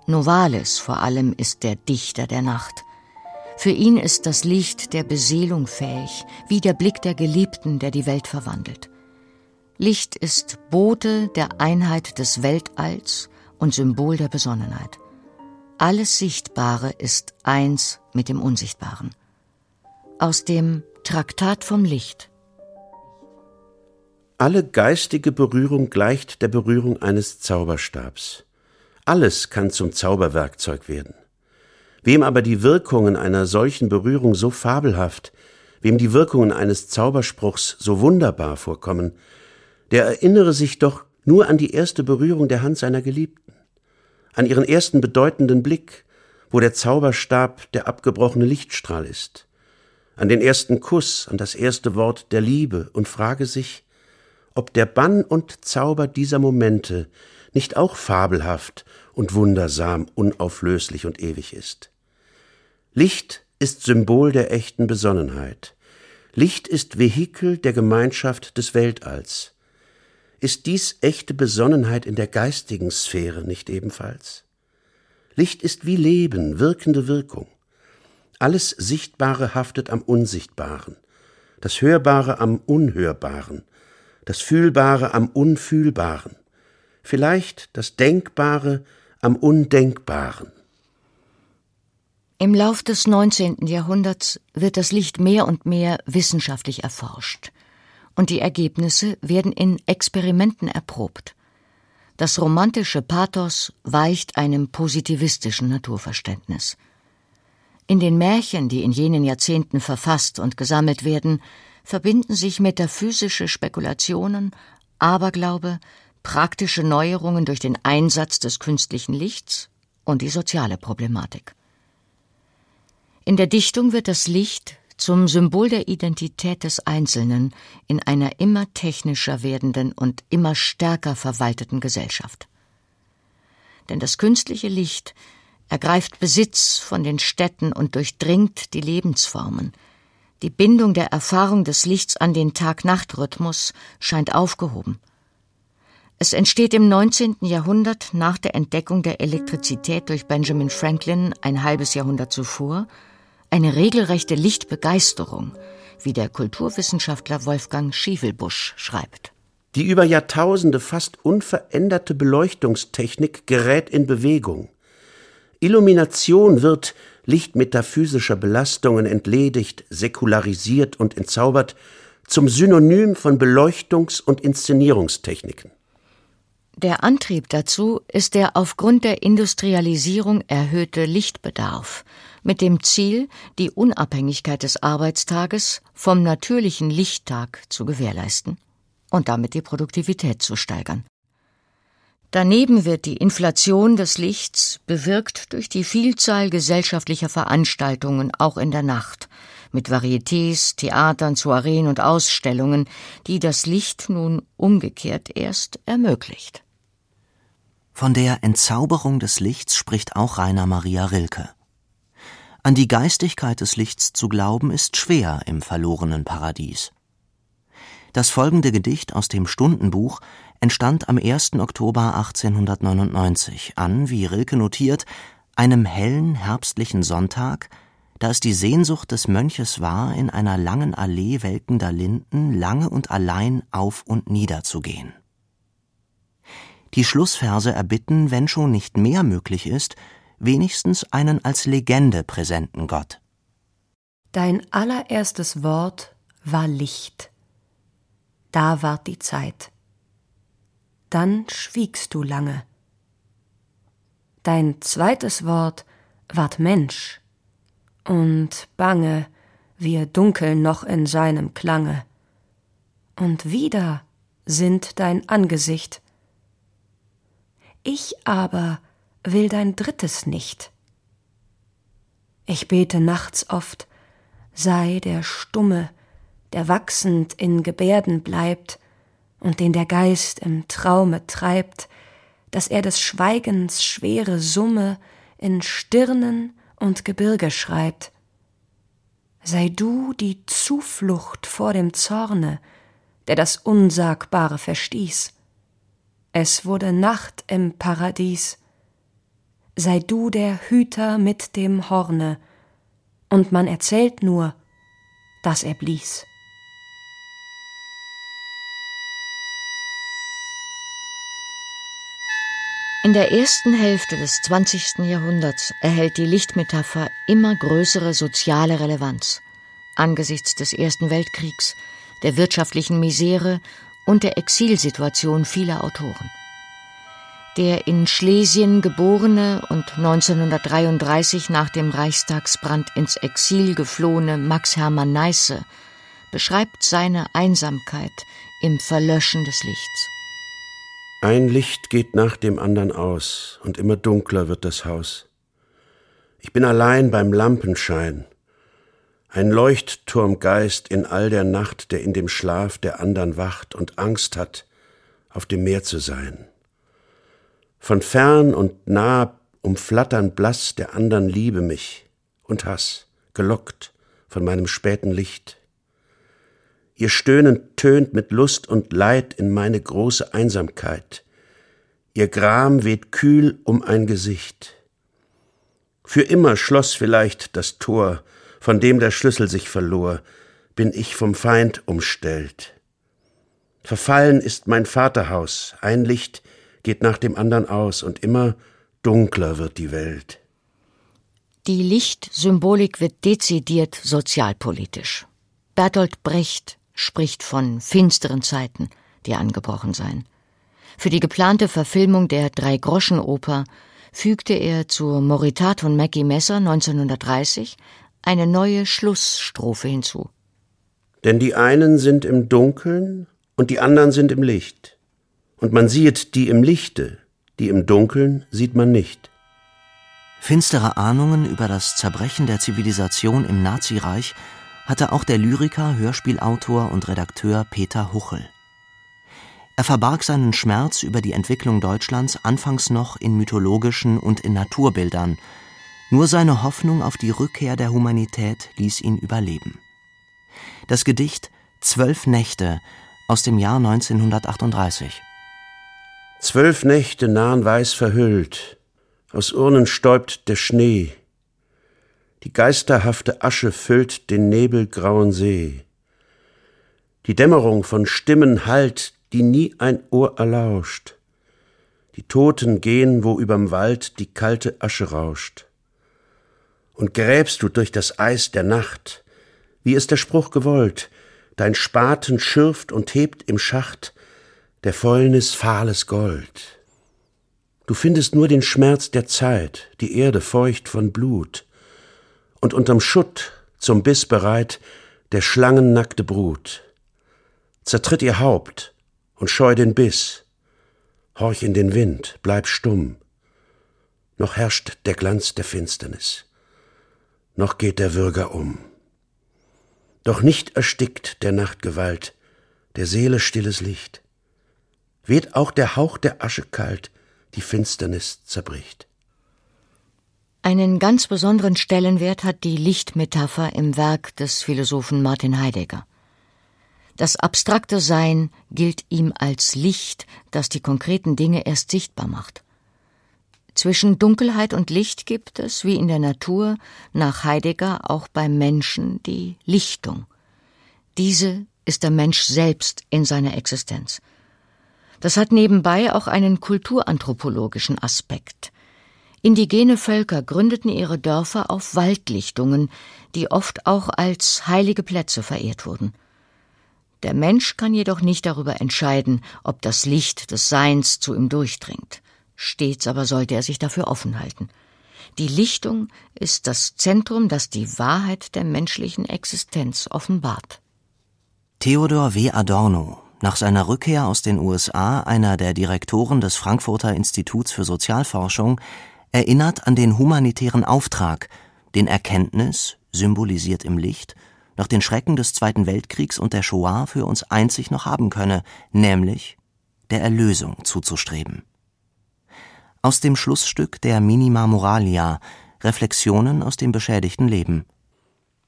Novalis vor allem ist der Dichter der Nacht. Für ihn ist das Licht der Beseelung fähig, wie der Blick der Geliebten, der die Welt verwandelt. Licht ist Bote der Einheit des Weltalls und Symbol der Besonnenheit. Alles Sichtbare ist eins mit dem Unsichtbaren. Aus dem Traktat vom Licht. Alle geistige Berührung gleicht der Berührung eines Zauberstabs. Alles kann zum Zauberwerkzeug werden. Wem aber die Wirkungen einer solchen Berührung so fabelhaft, wem die Wirkungen eines Zauberspruchs so wunderbar vorkommen, der erinnere sich doch nur an die erste Berührung der Hand seiner Geliebten, an ihren ersten bedeutenden Blick, wo der Zauberstab der abgebrochene Lichtstrahl ist, an den ersten Kuss, an das erste Wort der Liebe und frage sich, ob der Bann und Zauber dieser Momente nicht auch fabelhaft und wundersam, unauflöslich und ewig ist. Licht ist Symbol der echten Besonnenheit. Licht ist Vehikel der Gemeinschaft des Weltalls. Ist dies echte Besonnenheit in der geistigen Sphäre nicht ebenfalls? Licht ist wie Leben, wirkende Wirkung. Alles Sichtbare haftet am Unsichtbaren, das Hörbare am Unhörbaren, das Fühlbare am Unfühlbaren, vielleicht das Denkbare am Undenkbaren. Im Lauf des 19. Jahrhunderts wird das Licht mehr und mehr wissenschaftlich erforscht und die Ergebnisse werden in Experimenten erprobt. Das romantische Pathos weicht einem positivistischen Naturverständnis. In den Märchen, die in jenen Jahrzehnten verfasst und gesammelt werden, verbinden sich metaphysische Spekulationen, Aberglaube, praktische Neuerungen durch den Einsatz des künstlichen Lichts und die soziale Problematik. In der Dichtung wird das Licht zum Symbol der Identität des Einzelnen in einer immer technischer werdenden und immer stärker verwalteten Gesellschaft. Denn das künstliche Licht ergreift Besitz von den Städten und durchdringt die Lebensformen. Die Bindung der Erfahrung des Lichts an den Tag-Nacht-Rhythmus scheint aufgehoben. Es entsteht im 19. Jahrhundert nach der Entdeckung der Elektrizität durch Benjamin Franklin ein halbes Jahrhundert zuvor eine regelrechte Lichtbegeisterung, wie der Kulturwissenschaftler Wolfgang Schievelbusch schreibt. Die über Jahrtausende fast unveränderte Beleuchtungstechnik gerät in Bewegung. Illumination wird, lichtmetaphysischer Belastungen entledigt, säkularisiert und entzaubert, zum Synonym von Beleuchtungs- und Inszenierungstechniken. Der Antrieb dazu ist der aufgrund der Industrialisierung erhöhte Lichtbedarf, mit dem Ziel, die Unabhängigkeit des Arbeitstages vom natürlichen Lichttag zu gewährleisten und damit die Produktivität zu steigern. Daneben wird die Inflation des Lichts bewirkt durch die Vielzahl gesellschaftlicher Veranstaltungen auch in der Nacht, mit Varietés, Theatern, Soireen und Ausstellungen, die das Licht nun umgekehrt erst ermöglicht. Von der Entzauberung des Lichts spricht auch Rainer Maria Rilke. An die Geistigkeit des Lichts zu glauben, ist schwer im verlorenen Paradies. Das folgende Gedicht aus dem Stundenbuch entstand am 1. Oktober 1899 an, wie Rilke notiert, einem hellen herbstlichen Sonntag, da es die Sehnsucht des Mönches war, in einer langen Allee welkender Linden lange und allein auf und nieder zu gehen. Die Schlussverse erbitten, wenn schon nicht mehr möglich ist, wenigstens einen als Legende präsenten Gott. Dein allererstes Wort war Licht. Da ward die Zeit. Dann schwiegst du lange. Dein zweites Wort ward Mensch. Und bange, wir dunkeln noch in seinem Klange. Und wieder sind dein Angesicht. Ich aber will dein drittes nicht. Ich bete nachts oft, sei der Stumme, der wachsend in Gebärden bleibt und den der Geist im Traume treibt, dass er des Schweigens schwere Summe in Stirnen und Gebirge schreibt. Sei du die Zuflucht vor dem Zorne, der das Unsagbare verstieß. Es wurde Nacht im Paradies. Sei du der Hüter mit dem Horne, und man erzählt nur, dass er blies. In der ersten Hälfte des 20. Jahrhunderts erhält die Lichtmetapher immer größere soziale Relevanz angesichts des Ersten Weltkriegs, der wirtschaftlichen Misere und der Exilsituation vieler Autoren. Der in Schlesien geborene und 1933 nach dem Reichstagsbrand ins Exil geflohene Max Hermann Neisse beschreibt seine Einsamkeit im Verlöschen des Lichts. Ein Licht geht nach dem andern aus, und immer dunkler wird das Haus. Ich bin allein beim Lampenschein, ein Leuchtturmgeist in all der Nacht, der in dem Schlaf der andern wacht und Angst hat, auf dem Meer zu sein. Von fern und nah umflattern blass der andern Liebe mich und Hass, gelockt von meinem späten Licht. Ihr Stöhnen tönt mit Lust und Leid in meine große Einsamkeit. Ihr Gram weht kühl um ein Gesicht. Für immer schloss vielleicht das Tor, von dem der Schlüssel sich verlor, bin ich vom Feind umstellt. Verfallen ist mein Vaterhaus, ein Licht geht nach dem andern aus, und immer dunkler wird die Welt. Die Lichtsymbolik wird dezidiert sozialpolitisch. Bertolt Brecht spricht von finsteren Zeiten, die angebrochen seien. Für die geplante Verfilmung der Drei-Groschen-Oper fügte er zur Moritat von Mackie Messer 1930 eine neue Schlussstrophe hinzu. Denn die einen sind im Dunkeln und die anderen sind im Licht. Und man sieht die im Lichte, die im Dunkeln sieht man nicht. Finstere Ahnungen über das Zerbrechen der Zivilisation im Nazireich hatte auch der Lyriker, Hörspielautor und Redakteur Peter Huchel. Er verbarg seinen Schmerz über die Entwicklung Deutschlands anfangs noch in mythologischen und in Naturbildern. Nur seine Hoffnung auf die Rückkehr der Humanität ließ ihn überleben. Das Gedicht Zwölf Nächte aus dem Jahr 1938. Zwölf Nächte nahen weiß verhüllt, aus Urnen stäubt der Schnee, die geisterhafte Asche füllt den nebelgrauen See. Die Dämmerung von Stimmen hallt, die nie ein Ohr erlauscht. Die Toten gehen, wo überm Wald die kalte Asche rauscht. Und gräbst du durch das Eis der Nacht, wie es der Spruch gewollt, dein Spaten schürft und hebt im Schacht der Fäulnis fahles Gold. Du findest nur den Schmerz der Zeit, die Erde feucht von Blut, und unterm Schutt, zum Biss bereit, der Schlangen nackte Brut. Zertritt ihr Haupt und scheu den Biss. Horch in den Wind, bleib stumm. Noch herrscht der Glanz der Finsternis. Noch geht der Würger um. Doch nicht erstickt der Nachtgewalt, der Seele stilles Licht. Weht auch der Hauch der Asche kalt, die Finsternis zerbricht. Einen ganz besonderen Stellenwert hat die Lichtmetapher im Werk des Philosophen Martin Heidegger. Das abstrakte Sein gilt ihm als Licht, das die konkreten Dinge erst sichtbar macht. Zwischen Dunkelheit und Licht gibt es, wie in der Natur, nach Heidegger auch beim Menschen die Lichtung. Diese ist der Mensch selbst in seiner Existenz. Das hat nebenbei auch einen kulturanthropologischen Aspekt. Indigene Völker gründeten ihre Dörfer auf Waldlichtungen, die oft auch als heilige Plätze verehrt wurden. Der Mensch kann jedoch nicht darüber entscheiden, ob das Licht des Seins zu ihm durchdringt. Stets aber sollte er sich dafür offen halten. Die Lichtung ist das Zentrum, das die Wahrheit der menschlichen Existenz offenbart. Theodor W. Adorno, nach seiner Rückkehr aus den USA einer der Direktoren des Frankfurter Instituts für Sozialforschung, erinnert an den humanitären Auftrag, den Erkenntnis, symbolisiert im Licht, nach den Schrecken des Zweiten Weltkriegs und der Shoah für uns einzig noch haben könne, nämlich der Erlösung zuzustreben. Aus dem Schlussstück der Minima Moralia Reflexionen aus dem beschädigten Leben.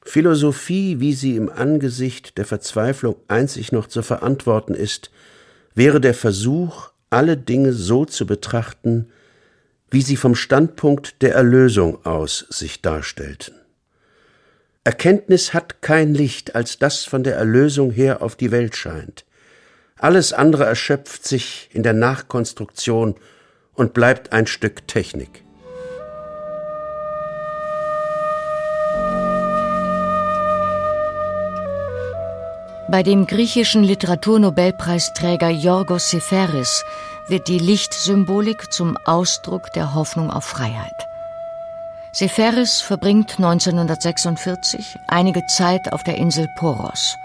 Philosophie, wie sie im Angesicht der Verzweiflung einzig noch zu verantworten ist, wäre der Versuch, alle Dinge so zu betrachten, wie sie vom Standpunkt der Erlösung aus sich darstellten. Erkenntnis hat kein Licht als das von der Erlösung her auf die Welt scheint. Alles andere erschöpft sich in der Nachkonstruktion und bleibt ein Stück Technik. Bei dem griechischen Literaturnobelpreisträger Yorgos Seferis wird die Lichtsymbolik zum Ausdruck der Hoffnung auf Freiheit. Seferis verbringt 1946 einige Zeit auf der Insel Poros.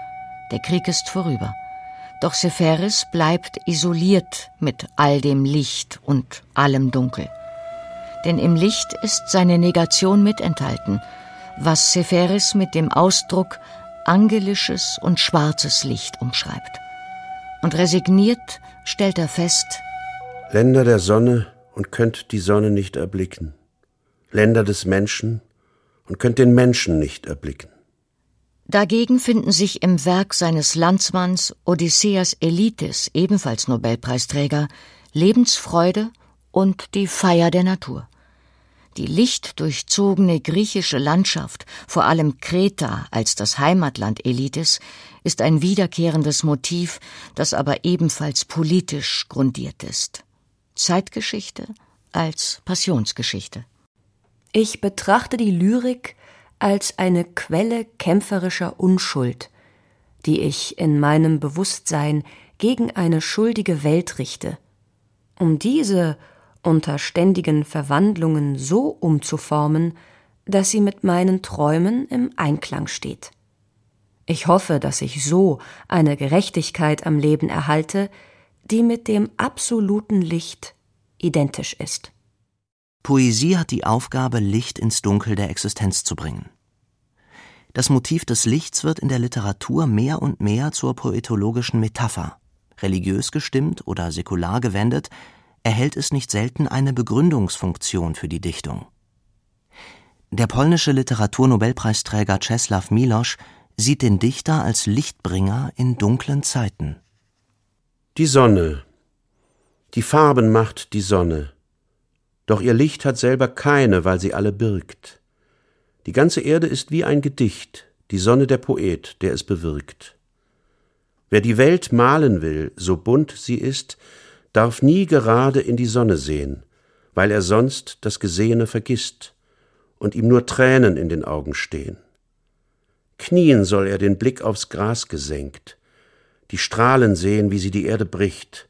Der Krieg ist vorüber. Doch Seferis bleibt isoliert mit all dem Licht und allem Dunkel. Denn im Licht ist seine Negation mitenthalten, was Seferis mit dem Ausdruck angelisches und schwarzes Licht umschreibt. Und resigniert stellt er fest, Länder der Sonne und könnt die Sonne nicht erblicken. Länder des Menschen und könnt den Menschen nicht erblicken. Dagegen finden sich im Werk seines Landsmanns Odysseas Elitis, ebenfalls Nobelpreisträger, Lebensfreude und die Feier der Natur. Die lichtdurchzogene griechische Landschaft, vor allem Kreta als das Heimatland Elitis, ist ein wiederkehrendes Motiv, das aber ebenfalls politisch grundiert ist. Zeitgeschichte als Passionsgeschichte. Ich betrachte die Lyrik als eine Quelle kämpferischer Unschuld, die ich in meinem Bewusstsein gegen eine schuldige Welt richte. Um diese unter ständigen Verwandlungen so umzuformen, dass sie mit meinen Träumen im Einklang steht. Ich hoffe, dass ich so eine Gerechtigkeit am Leben erhalte, die mit dem absoluten Licht identisch ist. Poesie hat die Aufgabe, Licht ins Dunkel der Existenz zu bringen. Das Motiv des Lichts wird in der Literatur mehr und mehr zur poetologischen Metapher. Religiös gestimmt oder säkular gewendet, erhält es nicht selten eine Begründungsfunktion für die Dichtung. Der polnische Literaturnobelpreisträger Czesław Milosz sieht den Dichter als Lichtbringer in dunklen Zeiten. Die Sonne. Die Farben macht die Sonne. Doch ihr Licht hat selber keine, weil sie alle birgt. Die ganze Erde ist wie ein Gedicht, die Sonne der Poet, der es bewirkt. Wer die Welt malen will, so bunt sie ist, darf nie gerade in die Sonne sehen, weil er sonst das Gesehene vergisst und ihm nur Tränen in den Augen stehen. Knien soll er den Blick aufs Gras gesenkt, die Strahlen sehen, wie sie die Erde bricht,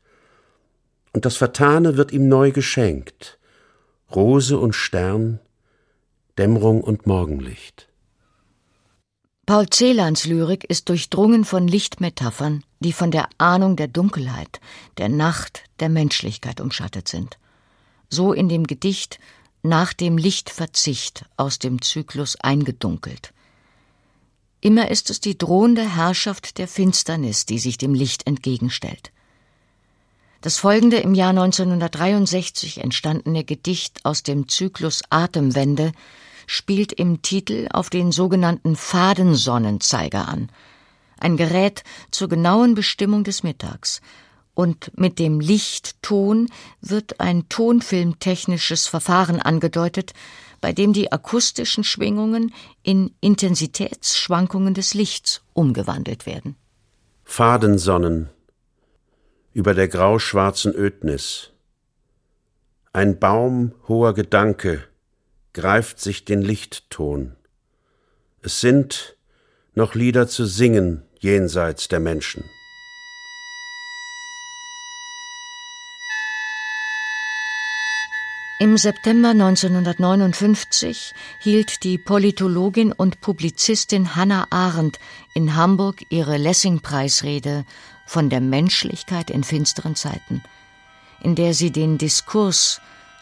und das Vertane wird ihm neu geschenkt, Rose und Stern, Dämmerung und Morgenlicht. Paul Celans Lyrik ist durchdrungen von Lichtmetaphern, die von der Ahnung der Dunkelheit, der Nacht, der Menschlichkeit umschattet sind. So in dem Gedicht Nach dem Lichtverzicht aus dem Zyklus eingedunkelt. Immer ist es die drohende Herrschaft der Finsternis, die sich dem Licht entgegenstellt. Das folgende im Jahr 1963 entstandene Gedicht aus dem Zyklus Atemwende spielt im Titel auf den sogenannten Fadensonnenzeiger an, ein Gerät zur genauen Bestimmung des Mittags. Und mit dem Lichtton wird ein tonfilmtechnisches Verfahren angedeutet, bei dem die akustischen Schwingungen in Intensitätsschwankungen des Lichts umgewandelt werden. Fadensonnen über der grauschwarzen Ödnis. Ein Baum hoher Gedanke greift sich den Lichtton. Es sind noch Lieder zu singen jenseits der Menschen. Im September 1959 hielt die Politologin und Publizistin Hannah Arendt in Hamburg ihre Lessing-Preisrede von der Menschlichkeit in finsteren Zeiten, in der sie den Diskurs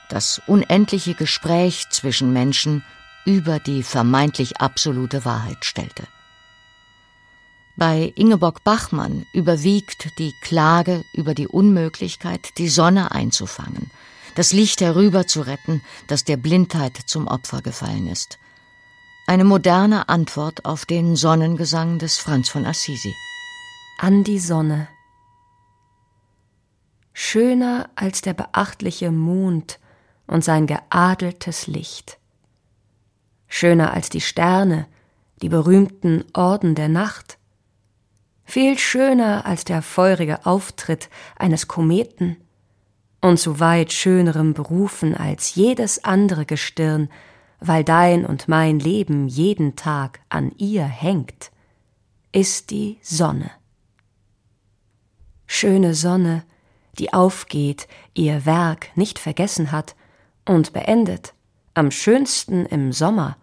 das unendliche Gespräch zwischen Menschen über die vermeintlich absolute Wahrheit stellte. Bei Ingeborg Bachmann überwiegt die Klage über die Unmöglichkeit, die Sonne einzufangen, das Licht herüber zu retten, das der Blindheit zum Opfer gefallen ist. Eine moderne Antwort auf den Sonnengesang des Franz von Assisi. An die Sonne. Schöner als der beachtliche Mond und sein geadeltes Licht. Schöner als die Sterne, die berühmten Orden der Nacht. Viel schöner als der feurige Auftritt eines Kometen und zu weit schönerem berufen als jedes andere Gestirn, weil dein und mein Leben jeden Tag an ihr hängt, ist die Sonne. Schöne Sonne, die aufgeht, ihr Werk nicht vergessen hat und beendet, am schönsten im Sommer,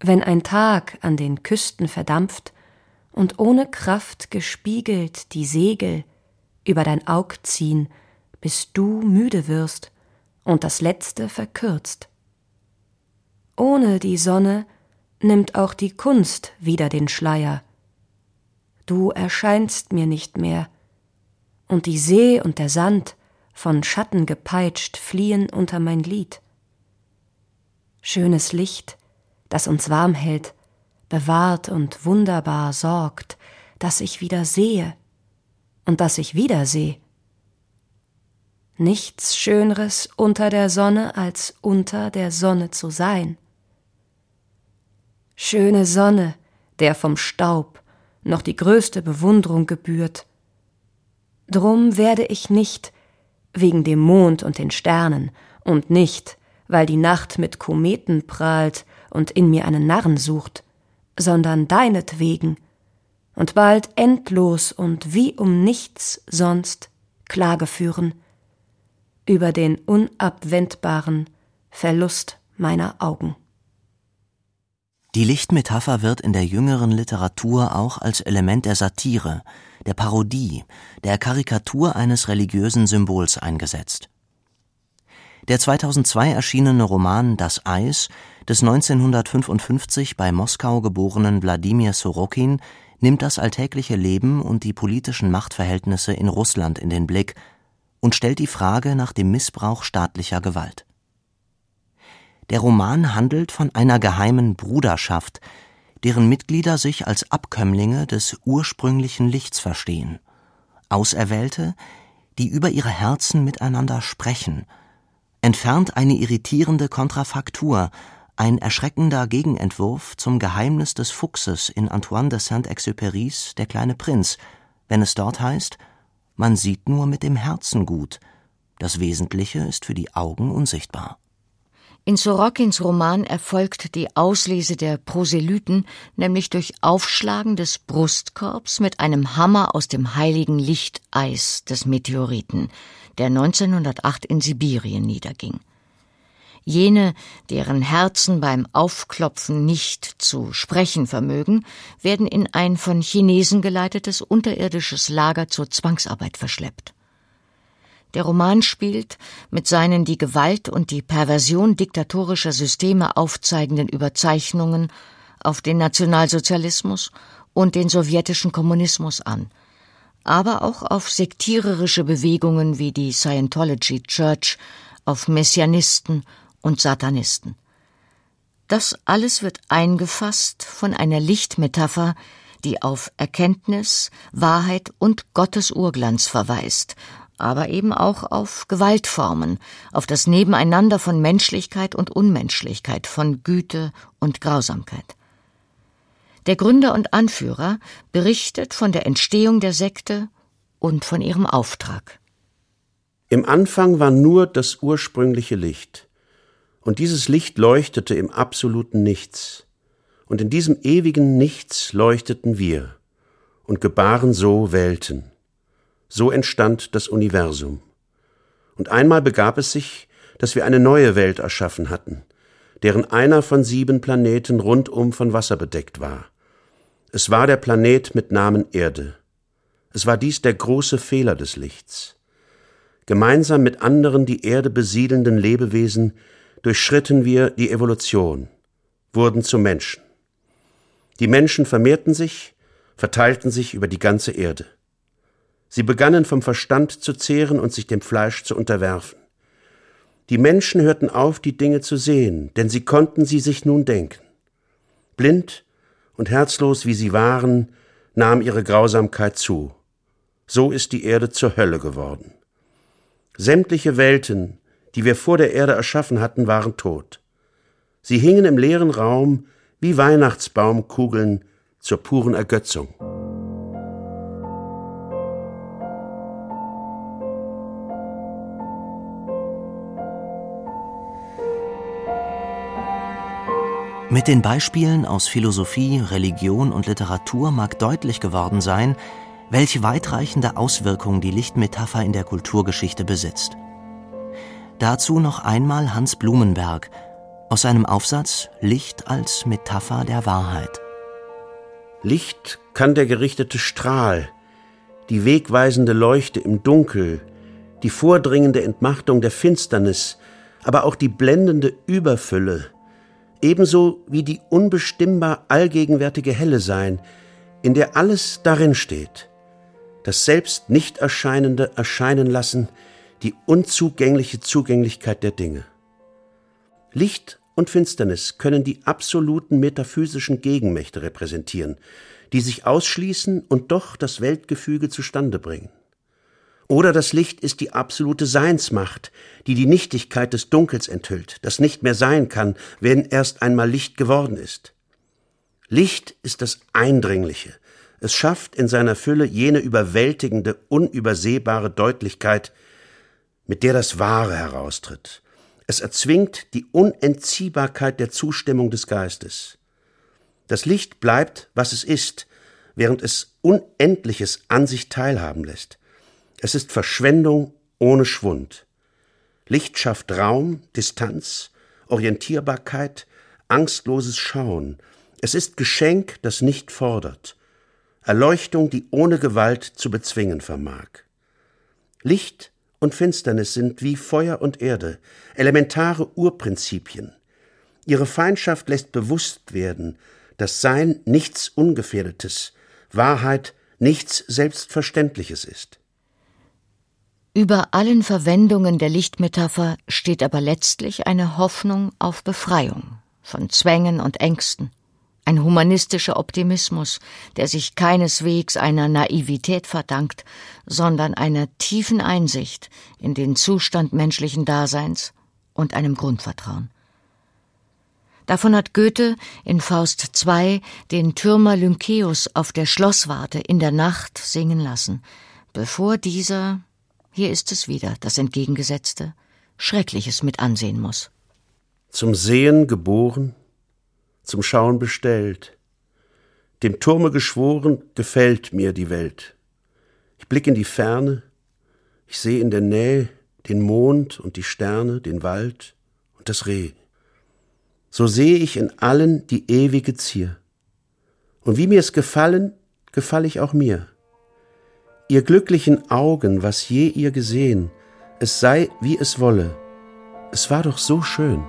wenn ein Tag an den Küsten verdampft und ohne Kraft gespiegelt die Segel über dein Aug ziehen, bis du müde wirst und das Letzte verkürzt. Ohne die Sonne nimmt auch die Kunst wieder den Schleier. Du erscheinst mir nicht mehr, und die See und der Sand, von Schatten gepeitscht, fliehen unter mein Lied. Schönes Licht, das uns warm hält, bewahrt und wunderbar sorgt, dass ich wieder sehe und dass ich wieder seh. Nichts Schöneres unter der Sonne, als unter der Sonne zu sein. Schöne Sonne, der vom Staub noch die größte Bewundrung gebührt. Drum werde ich nicht wegen dem Mond und den Sternen und nicht, weil die Nacht mit Kometen prahlt und in mir einen Narren sucht, sondern deinetwegen und bald endlos und wie um nichts sonst Klage führen über den unabwendbaren Verlust meiner Augen. Die Lichtmetapher wird in der jüngeren Literatur auch als Element der Satire, der Parodie, der Karikatur eines religiösen Symbols eingesetzt. Der 2002 erschienene Roman Das Eis des 1955 bei Moskau geborenen Wladimir Sorokin nimmt das alltägliche Leben und die politischen Machtverhältnisse in Russland in den Blick und stellt die Frage nach dem Missbrauch staatlicher Gewalt. Der Roman handelt von einer geheimen Bruderschaft, deren Mitglieder sich als Abkömmlinge des ursprünglichen Lichts verstehen, Auserwählte, die über ihre Herzen miteinander sprechen, entfernt eine irritierende Kontrafaktur, ein erschreckender Gegenentwurf zum Geheimnis des Fuchses in Antoine de Saint-Exupérys Der kleine Prinz, wenn es dort heißt, man sieht nur mit dem Herzen gut, das Wesentliche ist für die Augen unsichtbar. In Sorokins Roman erfolgt die Auslese der Proselyten nämlich durch Aufschlagen des Brustkorbs mit einem Hammer aus dem heiligen Lichteis des Meteoriten, der 1908 in Sibirien niederging. Jene, deren Herzen beim Aufklopfen nicht zu sprechen vermögen, werden in ein von Chinesen geleitetes unterirdisches Lager zur Zwangsarbeit verschleppt. Der Roman spielt mit seinen die Gewalt und die Perversion diktatorischer Systeme aufzeigenden Überzeichnungen auf den Nationalsozialismus und den sowjetischen Kommunismus an, aber auch auf sektiererische Bewegungen wie die Scientology Church, auf Messianisten und Satanisten. Das alles wird eingefasst von einer Lichtmetapher, die auf Erkenntnis, Wahrheit und Gottes Urglanz verweist aber eben auch auf Gewaltformen, auf das Nebeneinander von Menschlichkeit und Unmenschlichkeit, von Güte und Grausamkeit. Der Gründer und Anführer berichtet von der Entstehung der Sekte und von ihrem Auftrag. Im Anfang war nur das ursprüngliche Licht, und dieses Licht leuchtete im absoluten Nichts, und in diesem ewigen Nichts leuchteten wir und gebaren so Welten. So entstand das Universum. Und einmal begab es sich, dass wir eine neue Welt erschaffen hatten, deren einer von sieben Planeten rundum von Wasser bedeckt war. Es war der Planet mit Namen Erde. Es war dies der große Fehler des Lichts. Gemeinsam mit anderen die Erde besiedelnden Lebewesen durchschritten wir die Evolution, wurden zu Menschen. Die Menschen vermehrten sich, verteilten sich über die ganze Erde. Sie begannen vom Verstand zu zehren und sich dem Fleisch zu unterwerfen. Die Menschen hörten auf, die Dinge zu sehen, denn sie konnten sie sich nun denken. Blind und herzlos wie sie waren, nahm ihre Grausamkeit zu. So ist die Erde zur Hölle geworden. Sämtliche Welten, die wir vor der Erde erschaffen hatten, waren tot. Sie hingen im leeren Raum wie Weihnachtsbaumkugeln zur puren Ergötzung. Mit den Beispielen aus Philosophie, Religion und Literatur mag deutlich geworden sein, welche weitreichende Auswirkungen die Lichtmetapher in der Kulturgeschichte besitzt. Dazu noch einmal Hans Blumenberg aus seinem Aufsatz Licht als Metapher der Wahrheit. Licht kann der gerichtete Strahl, die wegweisende Leuchte im Dunkel, die vordringende Entmachtung der Finsternis, aber auch die blendende Überfülle, ebenso wie die unbestimmbar allgegenwärtige Helle sein, in der alles darin steht, das selbst nicht Erscheinende erscheinen lassen, die unzugängliche Zugänglichkeit der Dinge. Licht und Finsternis können die absoluten metaphysischen Gegenmächte repräsentieren, die sich ausschließen und doch das Weltgefüge zustande bringen. Oder das Licht ist die absolute Seinsmacht, die die Nichtigkeit des Dunkels enthüllt, das nicht mehr sein kann, wenn erst einmal Licht geworden ist. Licht ist das Eindringliche. Es schafft in seiner Fülle jene überwältigende, unübersehbare Deutlichkeit, mit der das Wahre heraustritt. Es erzwingt die Unentziehbarkeit der Zustimmung des Geistes. Das Licht bleibt, was es ist, während es Unendliches an sich teilhaben lässt. Es ist Verschwendung ohne Schwund. Licht schafft Raum, Distanz, Orientierbarkeit, angstloses Schauen. Es ist Geschenk, das nicht fordert. Erleuchtung, die ohne Gewalt zu bezwingen vermag. Licht und Finsternis sind wie Feuer und Erde, elementare Urprinzipien. Ihre Feindschaft lässt bewusst werden, dass Sein nichts Ungefährdetes, Wahrheit nichts Selbstverständliches ist. Über allen Verwendungen der Lichtmetapher steht aber letztlich eine Hoffnung auf Befreiung von Zwängen und Ängsten, ein humanistischer Optimismus, der sich keineswegs einer Naivität verdankt, sondern einer tiefen Einsicht in den Zustand menschlichen Daseins und einem Grundvertrauen. Davon hat Goethe in Faust II den Türmer Lynkeus auf der Schlosswarte in der Nacht singen lassen, bevor dieser hier ist es wieder, das Entgegengesetzte, Schreckliches mit ansehen muss. Zum Sehen geboren, zum Schauen bestellt, dem Turme geschworen, gefällt mir die Welt. Ich blick in die Ferne, ich sehe in der Nähe den Mond und die Sterne, den Wald und das Reh. So sehe ich in allen die ewige Zier. Und wie mir's gefallen, gefall ich auch mir ihr glücklichen Augen, was je ihr gesehen, es sei, wie es wolle, es war doch so schön.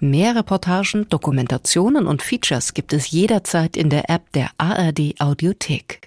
Mehr Reportagen, Dokumentationen und Features gibt es jederzeit in der App der ARD Audiothek.